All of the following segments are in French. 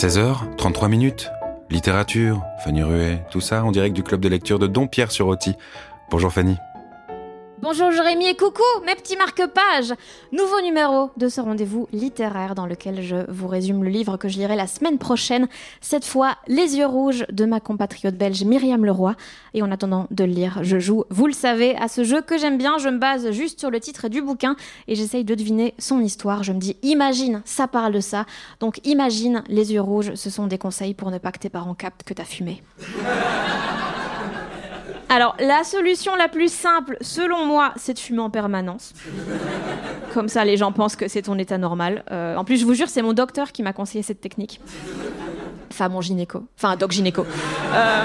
16h, 33 minutes. Littérature, Fanny Ruet, tout ça en direct du club de lecture de Don Pierre sur Roti. Bonjour Fanny. Bonjour Jérémy et coucou mes petits marque-pages Nouveau numéro de ce rendez-vous littéraire dans lequel je vous résume le livre que je lirai la semaine prochaine, cette fois Les yeux rouges de ma compatriote belge Myriam Leroy. Et en attendant de le lire, je joue, vous le savez, à ce jeu que j'aime bien, je me base juste sur le titre du bouquin et j'essaye de deviner son histoire. Je me dis imagine, ça parle de ça. Donc imagine, les yeux rouges, ce sont des conseils pour ne pas que tes parents captent que t'as fumé. Alors, la solution la plus simple, selon moi, c'est de fumer en permanence. Comme ça, les gens pensent que c'est ton état normal. Euh, en plus, je vous jure, c'est mon docteur qui m'a conseillé cette technique. Enfin, mon gynéco. Enfin, doc gynéco. Euh,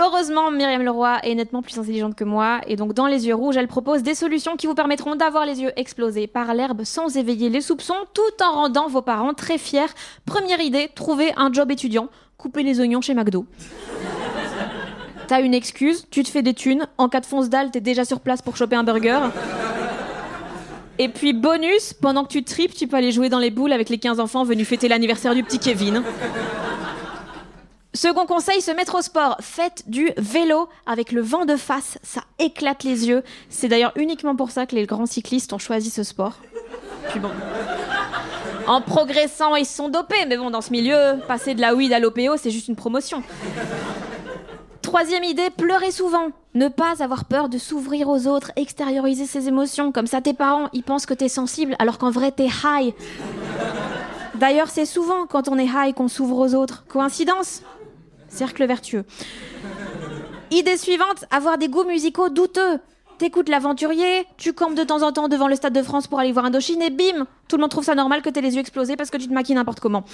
heureusement, Myriam Leroy est nettement plus intelligente que moi, et donc dans Les Yeux Rouges, elle propose des solutions qui vous permettront d'avoir les yeux explosés par l'herbe sans éveiller les soupçons, tout en rendant vos parents très fiers. Première idée, trouver un job étudiant, couper les oignons chez McDo. T'as une excuse, tu te fais des thunes. En cas de fonce dalle, t'es déjà sur place pour choper un burger. Et puis bonus, pendant que tu tripes, tu peux aller jouer dans les boules avec les 15 enfants venus fêter l'anniversaire du petit Kevin. Second conseil, se mettre au sport. Faites du vélo avec le vent de face, ça éclate les yeux. C'est d'ailleurs uniquement pour ça que les grands cyclistes ont choisi ce sport. Puis. En progressant, ils sont dopés, mais bon, dans ce milieu, passer de la weed à l'OPO, c'est juste une promotion. Troisième idée, pleurer souvent. Ne pas avoir peur de s'ouvrir aux autres, extérioriser ses émotions. Comme ça, tes parents, ils pensent que t'es sensible, alors qu'en vrai, t'es high. D'ailleurs, c'est souvent quand on est high qu'on s'ouvre aux autres. Coïncidence? Cercle vertueux. Idée suivante, avoir des goûts musicaux douteux. T'écoutes l'aventurier, tu campes de temps en temps devant le Stade de France pour aller voir Indochine et bim Tout le monde trouve ça normal que t'aies les yeux explosés parce que tu te maquilles n'importe comment.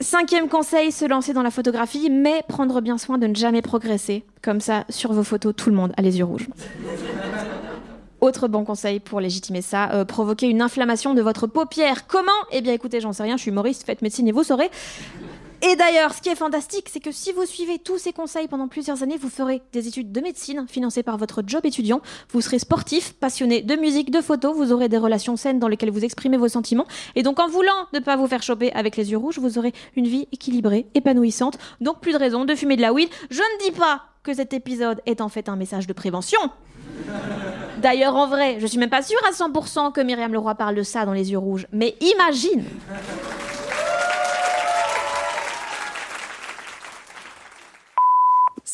Cinquième conseil, se lancer dans la photographie, mais prendre bien soin de ne jamais progresser. Comme ça, sur vos photos, tout le monde a les yeux rouges. Autre bon conseil pour légitimer ça, euh, provoquer une inflammation de votre paupière. Comment? Eh bien écoutez, j'en sais rien, je suis humoriste, faites médecine et vous saurez. Et d'ailleurs, ce qui est fantastique, c'est que si vous suivez tous ces conseils pendant plusieurs années, vous ferez des études de médecine financées par votre job étudiant, vous serez sportif, passionné de musique, de photos, vous aurez des relations saines dans lesquelles vous exprimez vos sentiments, et donc en voulant ne pas vous faire choper avec les yeux rouges, vous aurez une vie équilibrée, épanouissante, donc plus de raison de fumer de la weed. Je ne dis pas que cet épisode est en fait un message de prévention. D'ailleurs, en vrai, je suis même pas sûre à 100% que Myriam Leroy parle de ça dans les yeux rouges, mais imagine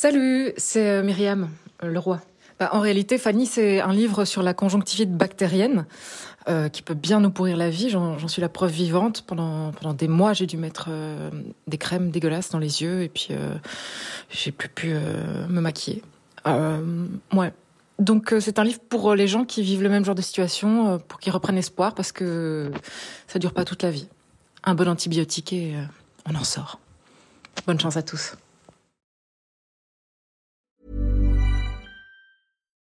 Salut, c'est euh, Myriam euh, Leroy. Bah, en réalité, Fanny, c'est un livre sur la conjonctivite bactérienne euh, qui peut bien nous pourrir la vie. J'en suis la preuve vivante. Pendant, pendant des mois, j'ai dû mettre des crèmes dégueulasses dans les yeux et puis j'ai plus pu me maquiller. ouais. Donc c'est un livre pour les gens qui vivent le même genre de situation, pour qu'ils reprennent espoir parce que ça dure pas toute la vie. Un bon antibiotique et on en sort. Bonne chance à tous.